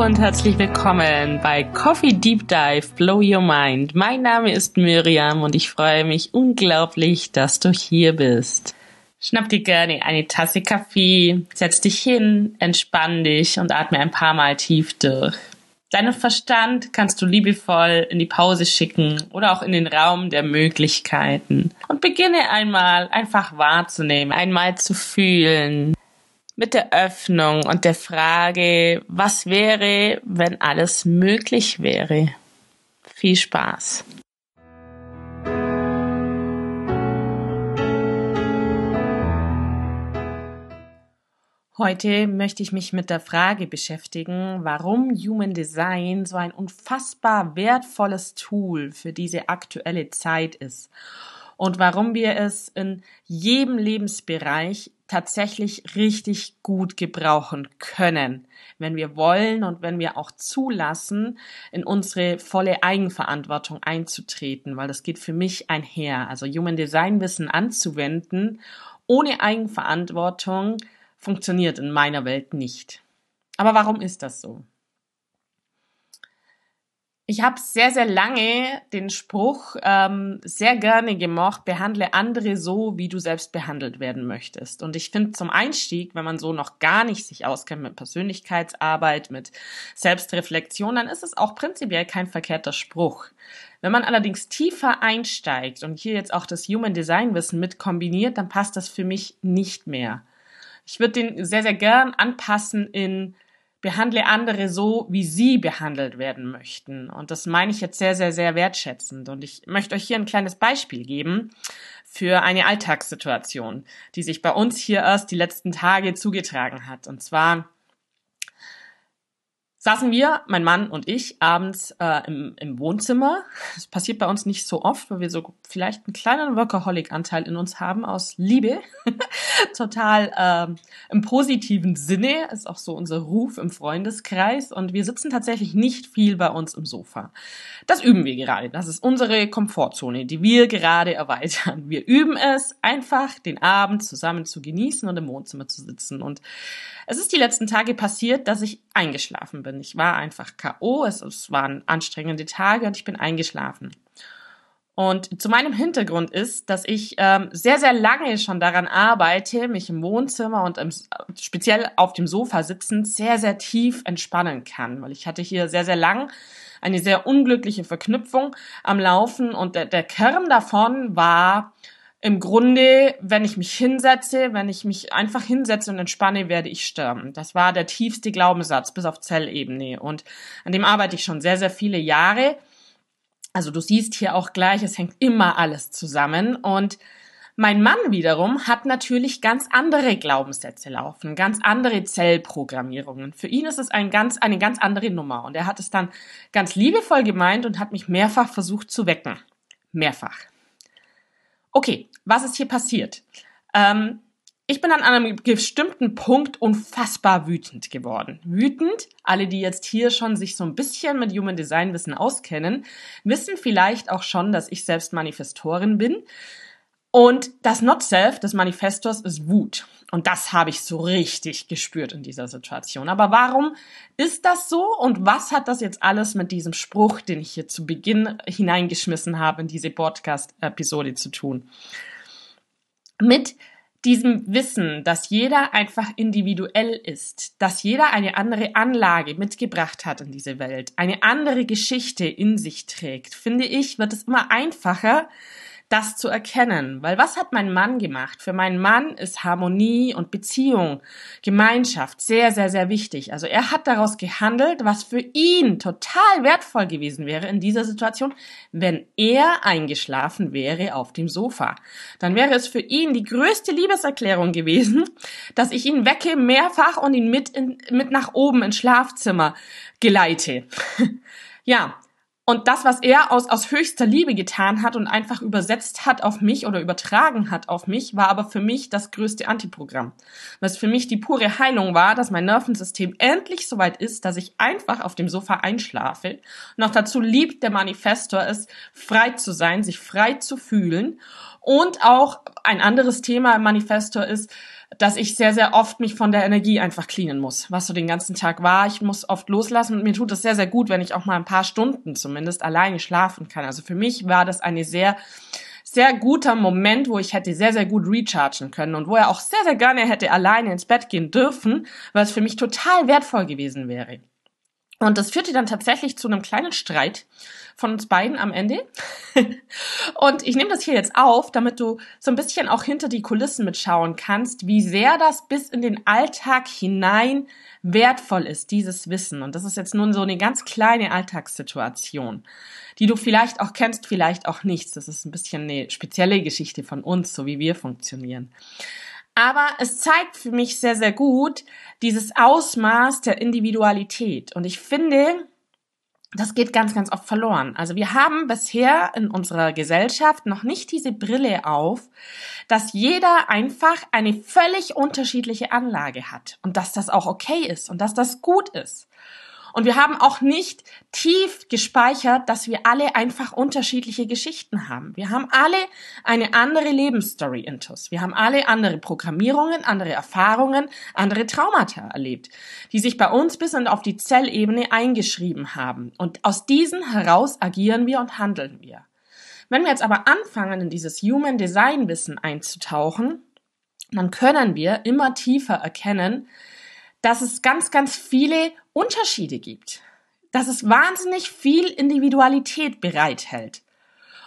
Und herzlich willkommen bei Coffee Deep Dive Blow Your Mind. Mein Name ist Miriam und ich freue mich unglaublich, dass du hier bist. Schnapp dir gerne eine Tasse Kaffee, setz dich hin, entspann dich und atme ein paar Mal tief durch. Deinen Verstand kannst du liebevoll in die Pause schicken oder auch in den Raum der Möglichkeiten und beginne einmal einfach wahrzunehmen, einmal zu fühlen, mit der Öffnung und der Frage, was wäre, wenn alles möglich wäre. Viel Spaß. Heute möchte ich mich mit der Frage beschäftigen, warum Human Design so ein unfassbar wertvolles Tool für diese aktuelle Zeit ist und warum wir es in jedem Lebensbereich tatsächlich richtig gut gebrauchen können, wenn wir wollen und wenn wir auch zulassen, in unsere volle Eigenverantwortung einzutreten, weil das geht für mich einher. Also Human Design Wissen anzuwenden ohne Eigenverantwortung funktioniert in meiner Welt nicht. Aber warum ist das so? Ich habe sehr, sehr lange den Spruch ähm, sehr gerne gemocht, behandle andere so, wie du selbst behandelt werden möchtest. Und ich finde zum Einstieg, wenn man so noch gar nicht sich auskennt mit Persönlichkeitsarbeit, mit Selbstreflexion, dann ist es auch prinzipiell kein verkehrter Spruch. Wenn man allerdings tiefer einsteigt und hier jetzt auch das Human Design Wissen mit kombiniert, dann passt das für mich nicht mehr. Ich würde den sehr, sehr gern anpassen in behandle andere so, wie sie behandelt werden möchten. Und das meine ich jetzt sehr, sehr, sehr wertschätzend. Und ich möchte euch hier ein kleines Beispiel geben für eine Alltagssituation, die sich bei uns hier erst die letzten Tage zugetragen hat. Und zwar saßen wir, mein Mann und ich, abends äh, im, im Wohnzimmer. Das passiert bei uns nicht so oft, weil wir so vielleicht einen kleinen Workaholic-Anteil in uns haben aus Liebe. Total äh, im positiven Sinne ist auch so unser Ruf im Freundeskreis. Und wir sitzen tatsächlich nicht viel bei uns im Sofa. Das üben wir gerade. Das ist unsere Komfortzone, die wir gerade erweitern. Wir üben es, einfach den Abend zusammen zu genießen und im Wohnzimmer zu sitzen. Und es ist die letzten Tage passiert, dass ich eingeschlafen bin. Ich war einfach K.O., es, es waren anstrengende Tage und ich bin eingeschlafen. Und zu meinem Hintergrund ist, dass ich ähm, sehr, sehr lange schon daran arbeite, mich im Wohnzimmer und im, speziell auf dem Sofa sitzend sehr, sehr tief entspannen kann. Weil ich hatte hier sehr, sehr lang eine sehr unglückliche Verknüpfung am Laufen und der, der Kern davon war, im Grunde, wenn ich mich hinsetze, wenn ich mich einfach hinsetze und entspanne, werde ich sterben. Das war der tiefste Glaubenssatz bis auf Zellebene und an dem arbeite ich schon sehr, sehr viele Jahre. Also du siehst hier auch gleich, es hängt immer alles zusammen und mein Mann wiederum hat natürlich ganz andere Glaubenssätze laufen, ganz andere Zellprogrammierungen. Für ihn ist es ein ganz, eine ganz andere Nummer und er hat es dann ganz liebevoll gemeint und hat mich mehrfach versucht zu wecken. Mehrfach. Okay, was ist hier passiert? Ähm, ich bin an einem bestimmten Punkt unfassbar wütend geworden. Wütend, alle, die jetzt hier schon sich so ein bisschen mit Human Design Wissen auskennen, wissen vielleicht auch schon, dass ich selbst Manifestorin bin. Und das Not Self des Manifestors ist Wut. Und das habe ich so richtig gespürt in dieser Situation. Aber warum ist das so? Und was hat das jetzt alles mit diesem Spruch, den ich hier zu Beginn hineingeschmissen habe, in diese Podcast-Episode zu tun? Mit diesem Wissen, dass jeder einfach individuell ist, dass jeder eine andere Anlage mitgebracht hat in diese Welt, eine andere Geschichte in sich trägt, finde ich, wird es immer einfacher, das zu erkennen. Weil was hat mein Mann gemacht? Für meinen Mann ist Harmonie und Beziehung, Gemeinschaft sehr, sehr, sehr wichtig. Also er hat daraus gehandelt, was für ihn total wertvoll gewesen wäre in dieser Situation, wenn er eingeschlafen wäre auf dem Sofa. Dann wäre es für ihn die größte Liebeserklärung gewesen, dass ich ihn wecke mehrfach und ihn mit, in, mit nach oben ins Schlafzimmer geleite. ja, und das, was er aus, aus höchster Liebe getan hat und einfach übersetzt hat auf mich oder übertragen hat auf mich, war aber für mich das größte Antiprogramm. Was für mich die pure Heilung war, dass mein Nervensystem endlich soweit ist, dass ich einfach auf dem Sofa einschlafe. Noch dazu liebt der Manifestor es, frei zu sein, sich frei zu fühlen. Und auch ein anderes Thema im Manifestor ist, dass ich sehr, sehr oft mich von der Energie einfach cleanen muss, was so den ganzen Tag war. Ich muss oft loslassen und mir tut es sehr, sehr gut, wenn ich auch mal ein paar Stunden zumindest alleine schlafen kann. Also für mich war das eine sehr, sehr guter Moment, wo ich hätte sehr, sehr gut rechargen können und wo er auch sehr, sehr gerne hätte alleine ins Bett gehen dürfen, es für mich total wertvoll gewesen wäre. Und das führte dann tatsächlich zu einem kleinen Streit von uns beiden am Ende. und ich nehme das hier jetzt auf, damit du so ein bisschen auch hinter die Kulissen mitschauen kannst, wie sehr das bis in den Alltag hinein wertvoll ist, dieses Wissen. Und das ist jetzt nun so eine ganz kleine Alltagssituation, die du vielleicht auch kennst, vielleicht auch nicht. Das ist ein bisschen eine spezielle Geschichte von uns, so wie wir funktionieren. Aber es zeigt für mich sehr, sehr gut dieses Ausmaß der Individualität. Und ich finde, das geht ganz, ganz oft verloren. Also wir haben bisher in unserer Gesellschaft noch nicht diese Brille auf, dass jeder einfach eine völlig unterschiedliche Anlage hat und dass das auch okay ist und dass das gut ist. Und wir haben auch nicht tief gespeichert, dass wir alle einfach unterschiedliche Geschichten haben. Wir haben alle eine andere Lebensstory intus. Wir haben alle andere Programmierungen, andere Erfahrungen, andere Traumata erlebt, die sich bei uns bis und auf die Zellebene eingeschrieben haben. Und aus diesen heraus agieren wir und handeln wir. Wenn wir jetzt aber anfangen, in dieses Human Design Wissen einzutauchen, dann können wir immer tiefer erkennen, dass es ganz, ganz viele Unterschiede gibt. Dass es wahnsinnig viel Individualität bereithält.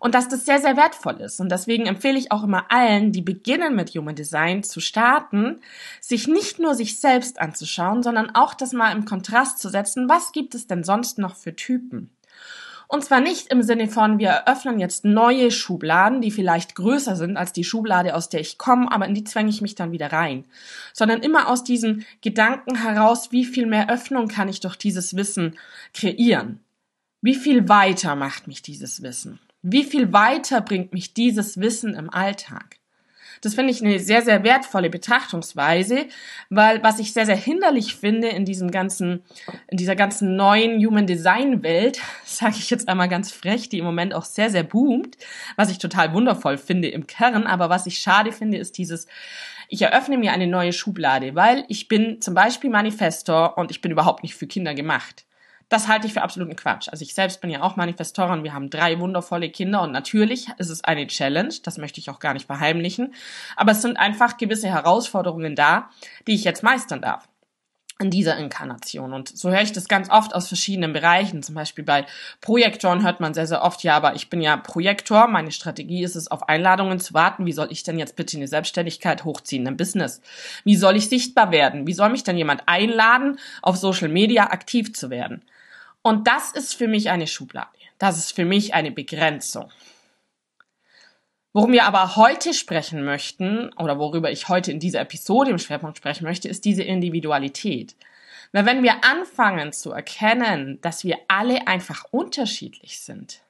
Und dass das sehr, sehr wertvoll ist. Und deswegen empfehle ich auch immer allen, die beginnen mit Human Design zu starten, sich nicht nur sich selbst anzuschauen, sondern auch das mal im Kontrast zu setzen. Was gibt es denn sonst noch für Typen? Und zwar nicht im Sinne von, wir eröffnen jetzt neue Schubladen, die vielleicht größer sind als die Schublade, aus der ich komme, aber in die zwänge ich mich dann wieder rein. Sondern immer aus diesem Gedanken heraus, wie viel mehr Öffnung kann ich durch dieses Wissen kreieren? Wie viel weiter macht mich dieses Wissen? Wie viel weiter bringt mich dieses Wissen im Alltag? Das finde ich eine sehr, sehr wertvolle Betrachtungsweise, weil was ich sehr, sehr hinderlich finde in diesem ganzen, in dieser ganzen neuen Human Design Welt, sage ich jetzt einmal ganz frech, die im Moment auch sehr, sehr boomt, was ich total wundervoll finde im Kern, aber was ich schade finde, ist dieses, ich eröffne mir eine neue Schublade, weil ich bin zum Beispiel Manifestor und ich bin überhaupt nicht für Kinder gemacht. Das halte ich für absoluten Quatsch. Also ich selbst bin ja auch Manifestorin. Wir haben drei wundervolle Kinder und natürlich ist es eine Challenge. Das möchte ich auch gar nicht verheimlichen. Aber es sind einfach gewisse Herausforderungen da, die ich jetzt meistern darf in dieser Inkarnation. Und so höre ich das ganz oft aus verschiedenen Bereichen. Zum Beispiel bei Projektoren hört man sehr, sehr oft, ja, aber ich bin ja Projektor. Meine Strategie ist es, auf Einladungen zu warten. Wie soll ich denn jetzt bitte eine Selbstständigkeit hochziehen, ein Business? Wie soll ich sichtbar werden? Wie soll mich denn jemand einladen, auf Social Media aktiv zu werden? Und das ist für mich eine Schublade. Das ist für mich eine Begrenzung. Worum wir aber heute sprechen möchten oder worüber ich heute in dieser Episode im Schwerpunkt sprechen möchte, ist diese Individualität. Weil wenn wir anfangen zu erkennen, dass wir alle einfach unterschiedlich sind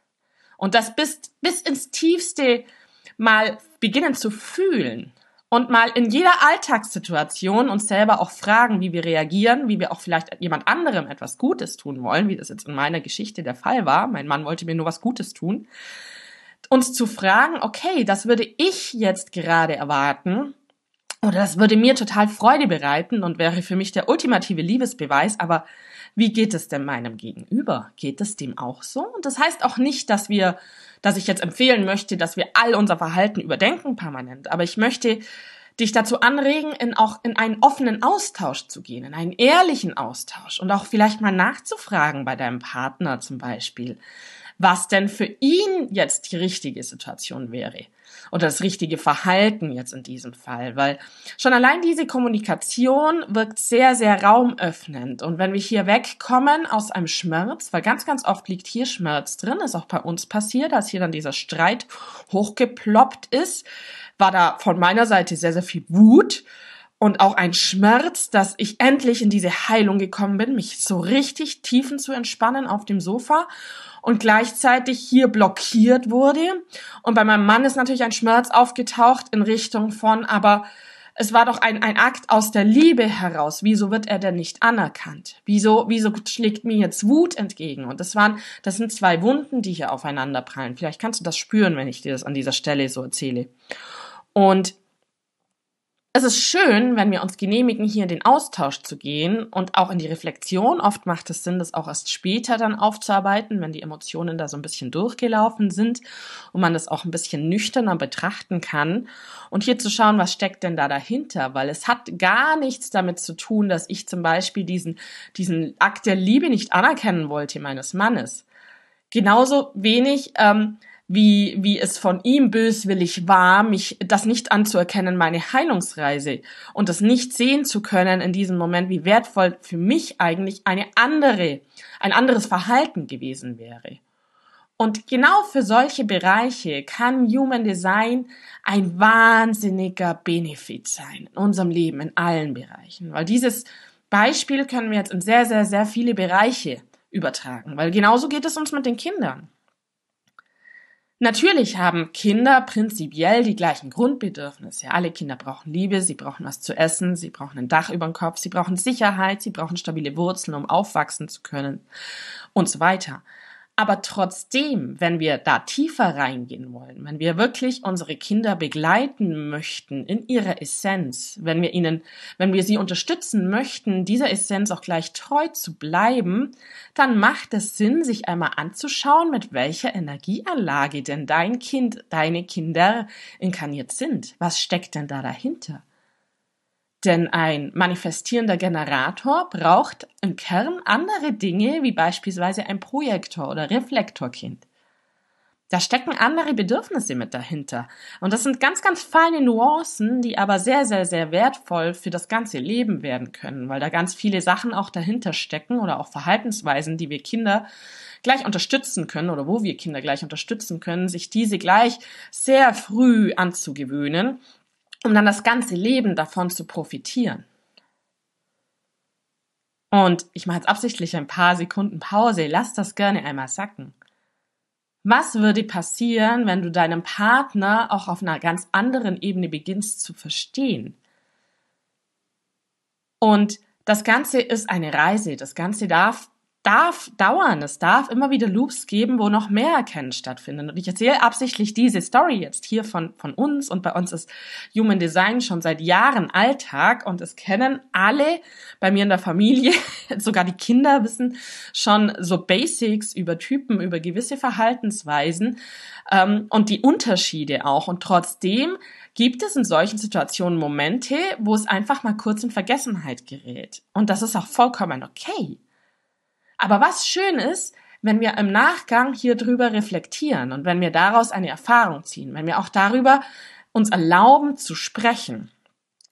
und das bis, bis ins Tiefste mal beginnen zu fühlen, und mal in jeder Alltagssituation uns selber auch fragen, wie wir reagieren, wie wir auch vielleicht jemand anderem etwas Gutes tun wollen, wie das jetzt in meiner Geschichte der Fall war. Mein Mann wollte mir nur was Gutes tun. Uns zu fragen, okay, das würde ich jetzt gerade erwarten oder das würde mir total Freude bereiten und wäre für mich der ultimative Liebesbeweis, aber wie geht es denn meinem Gegenüber? Geht es dem auch so? Und das heißt auch nicht, dass wir dass ich jetzt empfehlen möchte, dass wir all unser Verhalten überdenken permanent. Aber ich möchte dich dazu anregen, in auch in einen offenen Austausch zu gehen, in einen ehrlichen Austausch und auch vielleicht mal nachzufragen bei deinem Partner zum Beispiel, was denn für ihn jetzt die richtige Situation wäre oder das richtige Verhalten jetzt in diesem Fall, weil schon allein diese Kommunikation wirkt sehr, sehr raumöffnend. Und wenn wir hier wegkommen aus einem Schmerz, weil ganz, ganz oft liegt hier Schmerz drin, ist auch bei uns passiert, als hier dann dieser Streit hochgeploppt ist, war da von meiner Seite sehr, sehr viel Wut und auch ein Schmerz, dass ich endlich in diese Heilung gekommen bin, mich so richtig tiefen zu entspannen auf dem Sofa und gleichzeitig hier blockiert wurde. Und bei meinem Mann ist natürlich ein Schmerz aufgetaucht in Richtung von, aber es war doch ein, ein Akt aus der Liebe heraus. Wieso wird er denn nicht anerkannt? Wieso, wieso schlägt mir jetzt Wut entgegen? Und das waren, das sind zwei Wunden, die hier aufeinander prallen. Vielleicht kannst du das spüren, wenn ich dir das an dieser Stelle so erzähle. Und Es ist schön, wenn wir uns genehmigen, hier in den Austausch zu gehen und auch in die Reflexion. Oft macht es Sinn, das auch erst später dann aufzuarbeiten, wenn die Emotionen da so ein bisschen durchgelaufen sind und man das auch ein bisschen nüchterner betrachten kann. Und hier zu schauen, was steckt denn da dahinter? Weil es hat gar nichts damit zu tun, dass ich zum Beispiel diesen, diesen Akt der Liebe nicht anerkennen wollte meines Mannes. Genauso wenig, ähm, wie, wie es von ihm böswillig war, mich das nicht anzuerkennen, meine Heilungsreise und das nicht sehen zu können in diesem Moment, wie wertvoll für mich eigentlich eine andere, ein anderes Verhalten gewesen wäre. Und genau für solche Bereiche kann Human Design ein wahnsinniger Benefit sein in unserem Leben, in allen Bereichen. Weil dieses Beispiel können wir jetzt in sehr, sehr, sehr viele Bereiche übertragen. Weil genauso geht es uns mit den Kindern. Natürlich haben Kinder prinzipiell die gleichen Grundbedürfnisse. Alle Kinder brauchen Liebe, sie brauchen was zu essen, sie brauchen ein Dach über dem Kopf, sie brauchen Sicherheit, sie brauchen stabile Wurzeln, um aufwachsen zu können und so weiter. Aber trotzdem, wenn wir da tiefer reingehen wollen, wenn wir wirklich unsere Kinder begleiten möchten in ihrer Essenz, wenn wir ihnen, wenn wir sie unterstützen möchten, dieser Essenz auch gleich treu zu bleiben, dann macht es Sinn, sich einmal anzuschauen, mit welcher Energieanlage denn dein Kind, deine Kinder inkarniert sind. Was steckt denn da dahinter? Denn ein manifestierender Generator braucht im Kern andere Dinge wie beispielsweise ein Projektor oder Reflektorkind. Da stecken andere Bedürfnisse mit dahinter. Und das sind ganz, ganz feine Nuancen, die aber sehr, sehr, sehr wertvoll für das ganze Leben werden können, weil da ganz viele Sachen auch dahinter stecken oder auch Verhaltensweisen, die wir Kinder gleich unterstützen können oder wo wir Kinder gleich unterstützen können, sich diese gleich sehr früh anzugewöhnen um dann das ganze Leben davon zu profitieren. Und ich mache jetzt absichtlich ein paar Sekunden Pause, lass das gerne einmal sacken. Was würde passieren, wenn du deinem Partner auch auf einer ganz anderen Ebene beginnst zu verstehen? Und das Ganze ist eine Reise. Das Ganze darf darf dauern. Es darf immer wieder Loops geben, wo noch mehr Erkennen stattfindet. Und ich erzähle absichtlich diese Story jetzt hier von, von uns. Und bei uns ist Human Design schon seit Jahren Alltag. Und es kennen alle bei mir in der Familie, sogar die Kinder wissen schon so Basics über Typen, über gewisse Verhaltensweisen ähm, und die Unterschiede auch. Und trotzdem gibt es in solchen Situationen Momente, wo es einfach mal kurz in Vergessenheit gerät. Und das ist auch vollkommen okay. Aber was schön ist, wenn wir im Nachgang hier drüber reflektieren und wenn wir daraus eine Erfahrung ziehen, wenn wir auch darüber uns erlauben zu sprechen,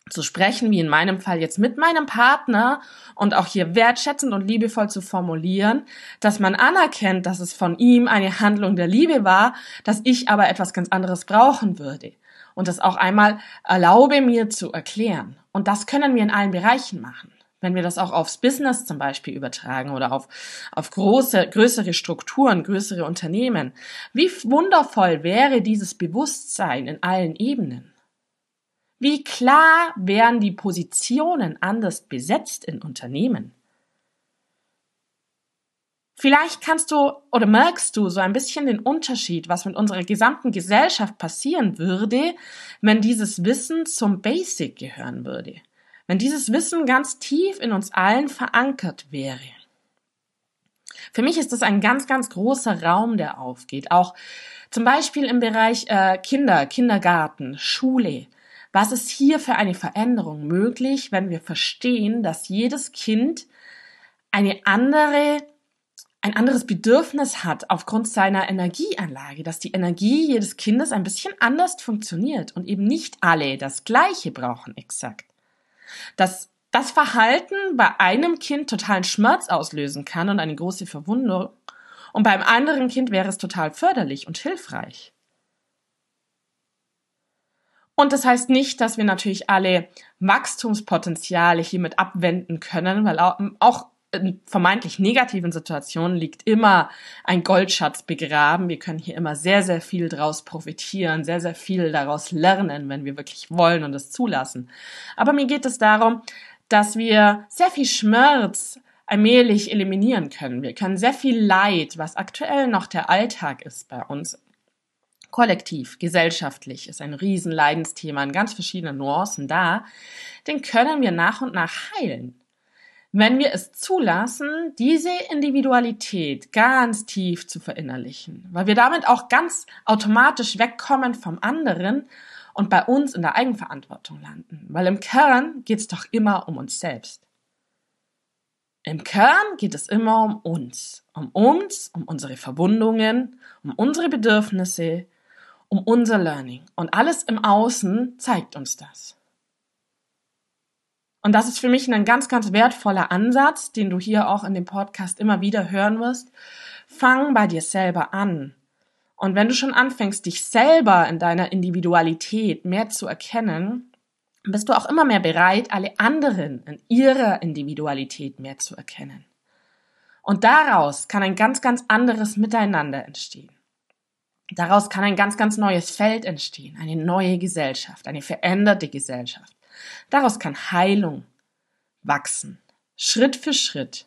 zu sprechen, wie in meinem Fall jetzt mit meinem Partner und auch hier wertschätzend und liebevoll zu formulieren, dass man anerkennt, dass es von ihm eine Handlung der Liebe war, dass ich aber etwas ganz anderes brauchen würde. Und das auch einmal erlaube mir zu erklären. Und das können wir in allen Bereichen machen wenn wir das auch aufs Business zum Beispiel übertragen oder auf, auf große, größere Strukturen, größere Unternehmen, wie wundervoll wäre dieses Bewusstsein in allen Ebenen? Wie klar wären die Positionen anders besetzt in Unternehmen? Vielleicht kannst du oder merkst du so ein bisschen den Unterschied, was mit unserer gesamten Gesellschaft passieren würde, wenn dieses Wissen zum Basic gehören würde wenn dieses Wissen ganz tief in uns allen verankert wäre. Für mich ist das ein ganz, ganz großer Raum, der aufgeht. Auch zum Beispiel im Bereich äh, Kinder, Kindergarten, Schule. Was ist hier für eine Veränderung möglich, wenn wir verstehen, dass jedes Kind eine andere ein anderes Bedürfnis hat aufgrund seiner Energieanlage, dass die Energie jedes Kindes ein bisschen anders funktioniert und eben nicht alle das Gleiche brauchen exakt dass das Verhalten bei einem Kind totalen Schmerz auslösen kann und eine große Verwundung und beim anderen Kind wäre es total förderlich und hilfreich. Und das heißt nicht, dass wir natürlich alle Wachstumspotenziale hiermit abwenden können, weil auch in vermeintlich negativen Situationen liegt immer ein Goldschatz begraben. Wir können hier immer sehr, sehr viel daraus profitieren, sehr, sehr viel daraus lernen, wenn wir wirklich wollen und es zulassen. Aber mir geht es darum, dass wir sehr viel Schmerz allmählich eliminieren können. Wir können sehr viel Leid, was aktuell noch der Alltag ist bei uns, kollektiv, gesellschaftlich ist ein Riesenleidensthema in ganz verschiedenen Nuancen da, den können wir nach und nach heilen. Wenn wir es zulassen, diese Individualität ganz tief zu verinnerlichen, weil wir damit auch ganz automatisch wegkommen vom anderen und bei uns in der Eigenverantwortung landen. Weil im Kern geht es doch immer um uns selbst. Im Kern geht es immer um uns, um uns, um unsere Verwundungen, um unsere Bedürfnisse, um unser Learning. Und alles im Außen zeigt uns das. Und das ist für mich ein ganz, ganz wertvoller Ansatz, den du hier auch in dem Podcast immer wieder hören wirst. Fang bei dir selber an. Und wenn du schon anfängst, dich selber in deiner Individualität mehr zu erkennen, bist du auch immer mehr bereit, alle anderen in ihrer Individualität mehr zu erkennen. Und daraus kann ein ganz, ganz anderes Miteinander entstehen. Daraus kann ein ganz, ganz neues Feld entstehen, eine neue Gesellschaft, eine veränderte Gesellschaft. Daraus kann Heilung wachsen, Schritt für Schritt.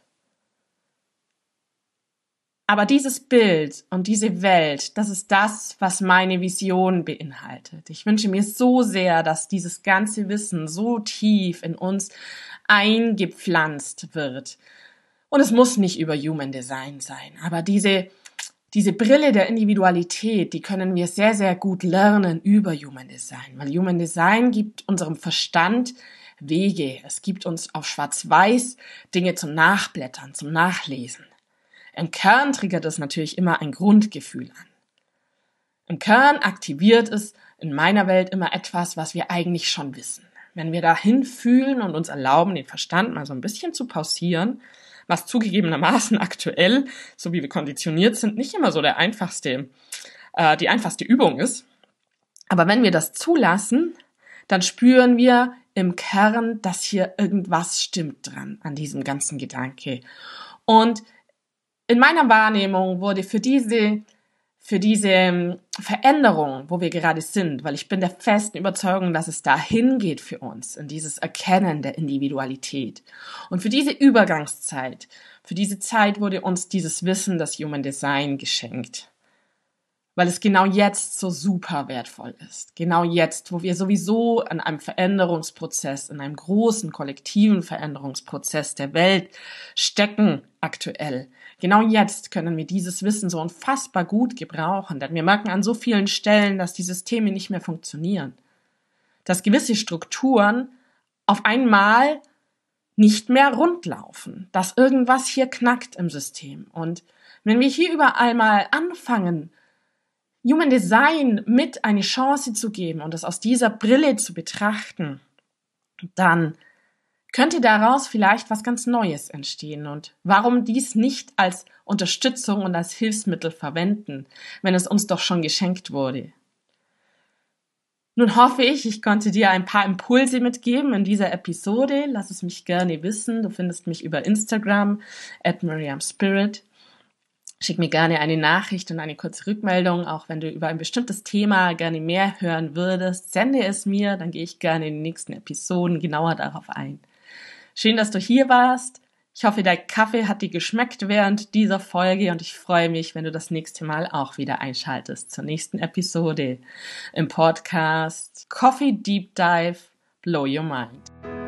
Aber dieses Bild und diese Welt, das ist das, was meine Vision beinhaltet. Ich wünsche mir so sehr, dass dieses ganze Wissen so tief in uns eingepflanzt wird. Und es muss nicht über Human Design sein, aber diese diese Brille der Individualität, die können wir sehr, sehr gut lernen über Human Design, weil Human Design gibt unserem Verstand Wege. Es gibt uns auf Schwarz-Weiß Dinge zum Nachblättern, zum Nachlesen. Im Kern triggert es natürlich immer ein Grundgefühl an. Im Kern aktiviert es in meiner Welt immer etwas, was wir eigentlich schon wissen. Wenn wir dahin fühlen und uns erlauben, den Verstand mal so ein bisschen zu pausieren, was zugegebenermaßen aktuell, so wie wir konditioniert sind, nicht immer so der einfachste, äh, die einfachste Übung ist. Aber wenn wir das zulassen, dann spüren wir im Kern, dass hier irgendwas stimmt dran an diesem ganzen Gedanke. Und in meiner Wahrnehmung wurde für diese für diese ähm, Veränderung, wo wir gerade sind, weil ich bin der festen Überzeugung, dass es dahin geht für uns, in dieses Erkennen der Individualität. Und für diese Übergangszeit, für diese Zeit wurde uns dieses Wissen, das Human Design geschenkt. Weil es genau jetzt so super wertvoll ist. Genau jetzt, wo wir sowieso in einem Veränderungsprozess, in einem großen kollektiven Veränderungsprozess der Welt stecken aktuell Genau jetzt können wir dieses Wissen so unfassbar gut gebrauchen, denn wir merken an so vielen Stellen, dass die Systeme nicht mehr funktionieren. Dass gewisse Strukturen auf einmal nicht mehr rundlaufen, dass irgendwas hier knackt im System. Und wenn wir hier überall mal anfangen, Human Design mit eine Chance zu geben und es aus dieser Brille zu betrachten, dann könnte daraus vielleicht was ganz Neues entstehen und warum dies nicht als Unterstützung und als Hilfsmittel verwenden, wenn es uns doch schon geschenkt wurde. Nun hoffe ich, ich konnte dir ein paar Impulse mitgeben in dieser Episode. Lass es mich gerne wissen. Du findest mich über Instagram at Miriam Spirit. Schick mir gerne eine Nachricht und eine kurze Rückmeldung, auch wenn du über ein bestimmtes Thema gerne mehr hören würdest. Sende es mir, dann gehe ich gerne in den nächsten Episoden genauer darauf ein. Schön, dass du hier warst. Ich hoffe, dein Kaffee hat dir geschmeckt während dieser Folge und ich freue mich, wenn du das nächste Mal auch wieder einschaltest zur nächsten Episode im Podcast Coffee Deep Dive Blow Your Mind.